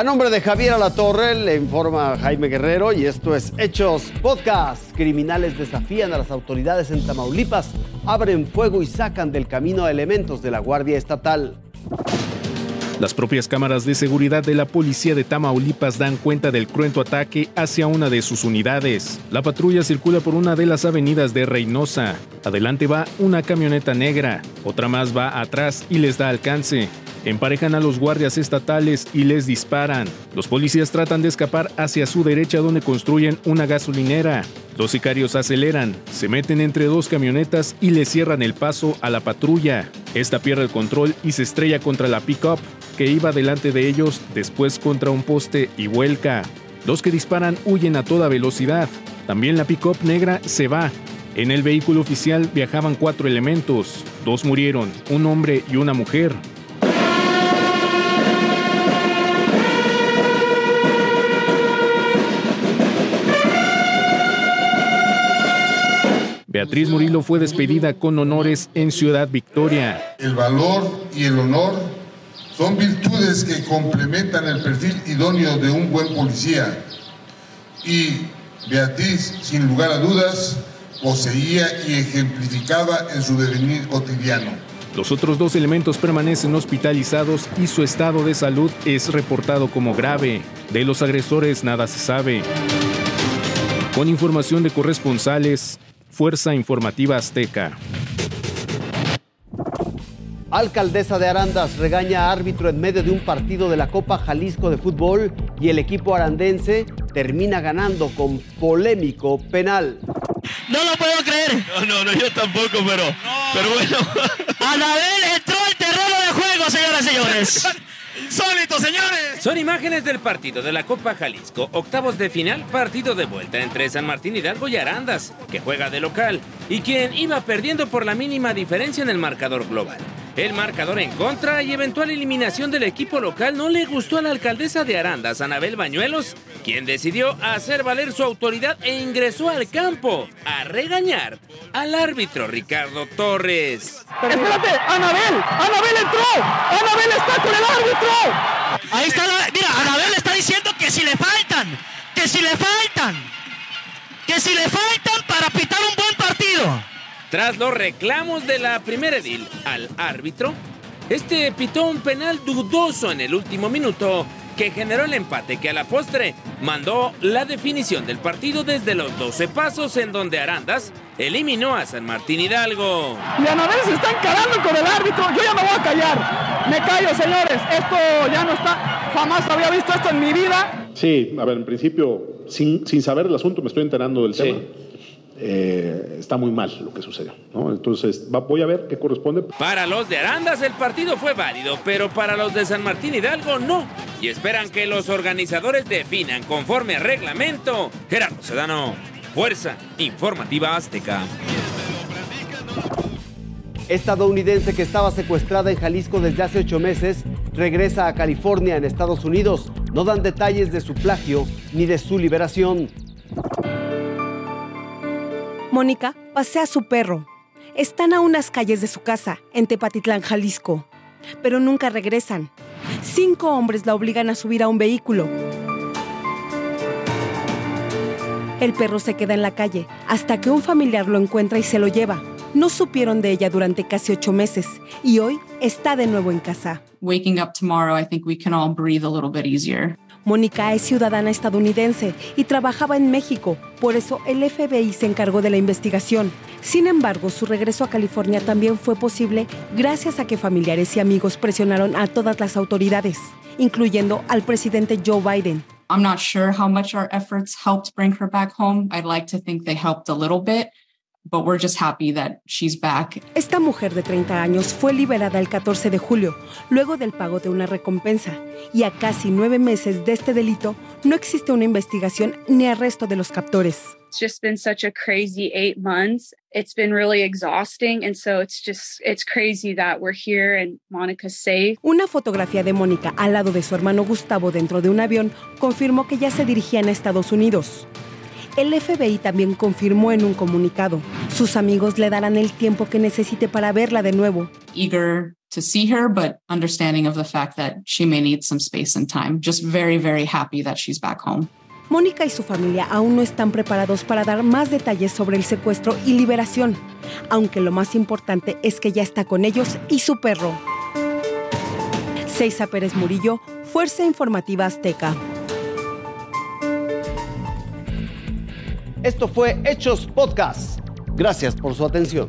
A nombre de Javier Alatorre le informa Jaime Guerrero y esto es Hechos Podcast. Criminales desafían a las autoridades en Tamaulipas, abren fuego y sacan del camino a elementos de la Guardia Estatal. Las propias cámaras de seguridad de la policía de Tamaulipas dan cuenta del cruento ataque hacia una de sus unidades. La patrulla circula por una de las avenidas de Reynosa. Adelante va una camioneta negra, otra más va atrás y les da alcance. Emparejan a los guardias estatales y les disparan. Los policías tratan de escapar hacia su derecha donde construyen una gasolinera. Los sicarios aceleran, se meten entre dos camionetas y le cierran el paso a la patrulla. Esta pierde el control y se estrella contra la pick-up que iba delante de ellos, después contra un poste y vuelca. Los que disparan huyen a toda velocidad. También la pick-up negra se va. En el vehículo oficial viajaban cuatro elementos. Dos murieron, un hombre y una mujer. Beatriz Murillo fue despedida con honores en Ciudad Victoria. El valor y el honor son virtudes que complementan el perfil idóneo de un buen policía. Y Beatriz, sin lugar a dudas, poseía y ejemplificaba en su devenir cotidiano. Los otros dos elementos permanecen hospitalizados y su estado de salud es reportado como grave. De los agresores nada se sabe. Con información de corresponsales, Fuerza Informativa Azteca. Alcaldesa de Arandas regaña a árbitro en medio de un partido de la Copa Jalisco de fútbol y el equipo arandense termina ganando con polémico penal. No lo puedo creer. No, no, no, yo tampoco, pero, pero bueno. Anabel entró al terreno de juego, señoras y señores. Insólito, señores. Son imágenes del partido de la Copa Jalisco, octavos de final, partido de vuelta entre San Martín Hidalgo y Arandas, que juega de local, y quien iba perdiendo por la mínima diferencia en el marcador global. El marcador en contra y eventual eliminación del equipo local no le gustó a la alcaldesa de Arandas, Anabel Bañuelos, quien decidió hacer valer su autoridad e ingresó al campo a regañar al árbitro Ricardo Torres. Espérate, Anabel, Anabel entró, Anabel está con el árbitro. Ahí está la, mira, Anabel está diciendo que si le faltan, que si le faltan, que si le faltan para pitar un buen partido. Tras los reclamos de la primera edil al árbitro, este pitó un penal dudoso en el último minuto que generó el empate que a la postre mandó la definición del partido desde los 12 pasos en donde Arandas eliminó a San Martín Hidalgo. Y Anabel se está encarando con el árbitro. Yo ya me voy a callar. Me callo, señores. Esto ya no está. Jamás había visto esto en mi vida. Sí, a ver, en principio, sin, sin saber el asunto, me estoy enterando del tema. Eh, está muy mal lo que sucedió. ¿no? Entonces, va, voy a ver qué corresponde. Para los de Arandas el partido fue válido, pero para los de San Martín Hidalgo no. Y esperan que los organizadores definan conforme al reglamento. Gerardo Sedano, Fuerza Informativa Azteca. Estadounidense que estaba secuestrada en Jalisco desde hace ocho meses regresa a California en Estados Unidos. No dan detalles de su plagio ni de su liberación. Mónica pasea a su perro. Están a unas calles de su casa, en Tepatitlán, Jalisco. Pero nunca regresan. Cinco hombres la obligan a subir a un vehículo. El perro se queda en la calle hasta que un familiar lo encuentra y se lo lleva. No supieron de ella durante casi ocho meses y hoy está de nuevo en casa. Waking up tomorrow, I think we can all breathe a little bit easier. Mónica es ciudadana estadounidense y trabajaba en México, por eso el FBI se encargó de la investigación. Sin embargo, su regreso a California también fue posible gracias a que familiares y amigos presionaron a todas las autoridades, incluyendo al presidente Joe Biden. I'm not sure how much our efforts helped bring her back home. I'd like to think they helped a little bit, but we're just happy that she's back. Esta mujer de 30 años fue liberada el 14 de julio, luego del pago de una recompensa, y a casi nueve meses de este delito no existe una investigación ni arresto de los captores. It's just been such a crazy eight months. It's been really exhausting. And so it's just, it's crazy that we're here and Monica's safe. Una fotografía de Mónica al lado de su hermano Gustavo dentro de un avión confirmó que ya se dirigían a Estados Unidos. El FBI también confirmó en un comunicado, sus amigos le darán el tiempo que necesite para verla de nuevo. Eager to see her, but understanding of the fact that she may need some space and time. Just very, very happy that she's back home. Mónica y su familia aún no están preparados para dar más detalles sobre el secuestro y liberación, aunque lo más importante es que ya está con ellos y su perro. Seiza Pérez Murillo, Fuerza Informativa Azteca. Esto fue Hechos Podcast. Gracias por su atención.